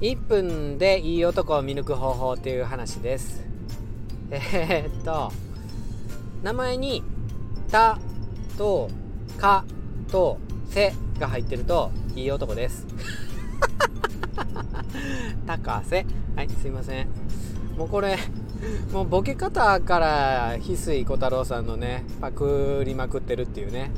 1分でいい男を見抜く方法っていう話です。えー、っと名前に「た」と「か」と「せ」が入ってるといい男です。高瀬はいすいません。もうこれもうボケ方から翡翠小太郎さんのねパクりまくってるっていうね。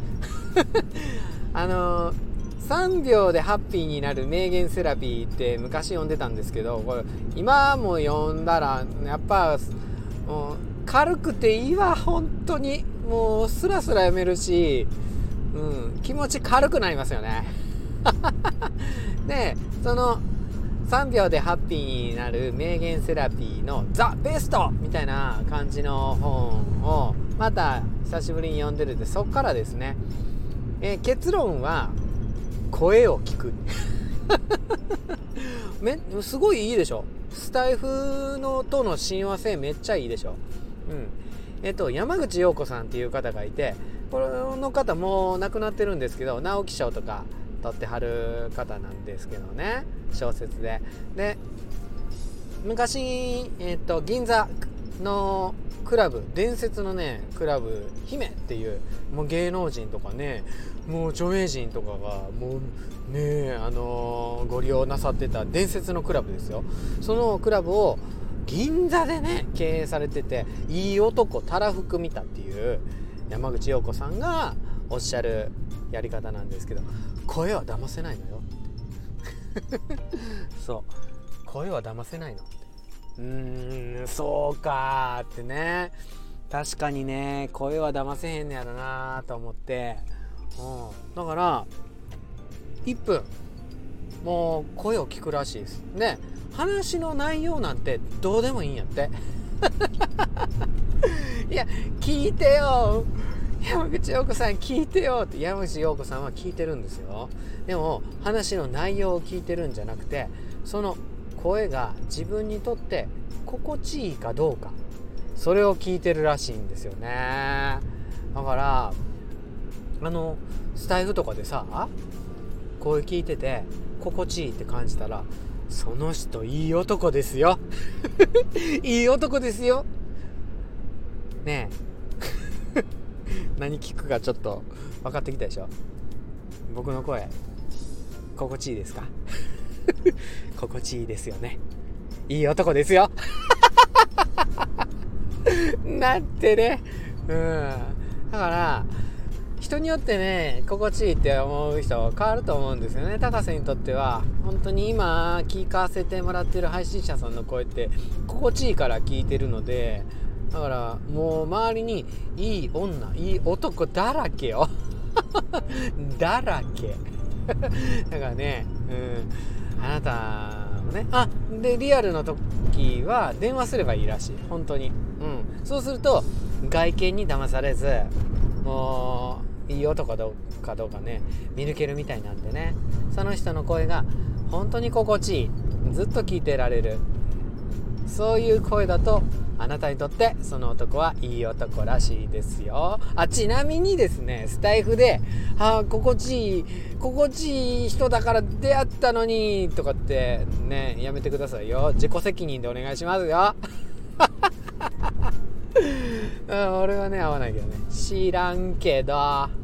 あのー3秒でハッピーになる名言セラピーって昔読んでたんですけどこれ今も読んだらやっぱもう軽くていいわ本当に。もうスラスラ読めるし、うん、気持ち軽くなりますよね。でその3秒でハッピーになる名言セラピーのザ・ベストみたいな感じの本をまた久しぶりに読んでるんでそっからですね、えー、結論は声を聞く。めすごいいいでしょ。スタイフのとの親和性めっちゃいいでしょ。うん。えっと山口陽子さんっていう方がいてこの方もう亡くなってるんですけど直木賞とか取ってはる方なんですけどね。小説で。で昔、えっと、銀座のクラブ伝説のねクラブ姫っていうもう芸能人とかねもう著名人とかがもうねあのー、ご利用なさってた伝説のクラブですよ。そのクラブを銀座でね経営されてていい男たらふく見たっていう山口陽子さんがおっしゃるやり方なんですけど声は騙せないのよ そう。声は騙せないの。うーんそうかってね。確かにね声は騙せへんねやろなと思って。うん、だから1分。もう声を聞くらしいです。で話の内容なんてどうでもいいんやって。いや聞いてよ山口陽子さん聞いてよって山口陽子さんは聞いてるんですよ。でも話の内容を聞いてるんじゃなくてその声が自分にとって心地いいかどうか。それを聞いてるらしいんですよね。だからあのスタイフとかでさ声聞いてて心地いいって感じたらその人いい男ですよ。いい男ですよ。ねえ。何聞くかちょっと分かってきたでしょ。僕の声心地いいですか？心地いいですよね。いい男ですよ。なんてね。うん。だから人によってね心地いいって思う人は変わると思うんですよね。高瀬にとっては本当に今聞かせてもらってる配信者さんの声って心地いいから聞いてるのでだからもう周りにいい女いい男だらけよ。だらけ。だからねうん。あなたもね。あでリアルの時は電話すればいいらしい。本当に。うん。そうすると外見に騙されずもういい男かどうかね。見抜けるみたいなんでね。その人の声が本当に心地いい。ずっと聞いてられる。そういう声だとあなたにとってその男はいい男らしいですよ。あちなみにですねスタイフで「ああ心地いい心地いい人だから出会ったのに」とかってねやめてくださいよ。自己責任でお願いしますよ。俺はね合わないけどね。知らんけど。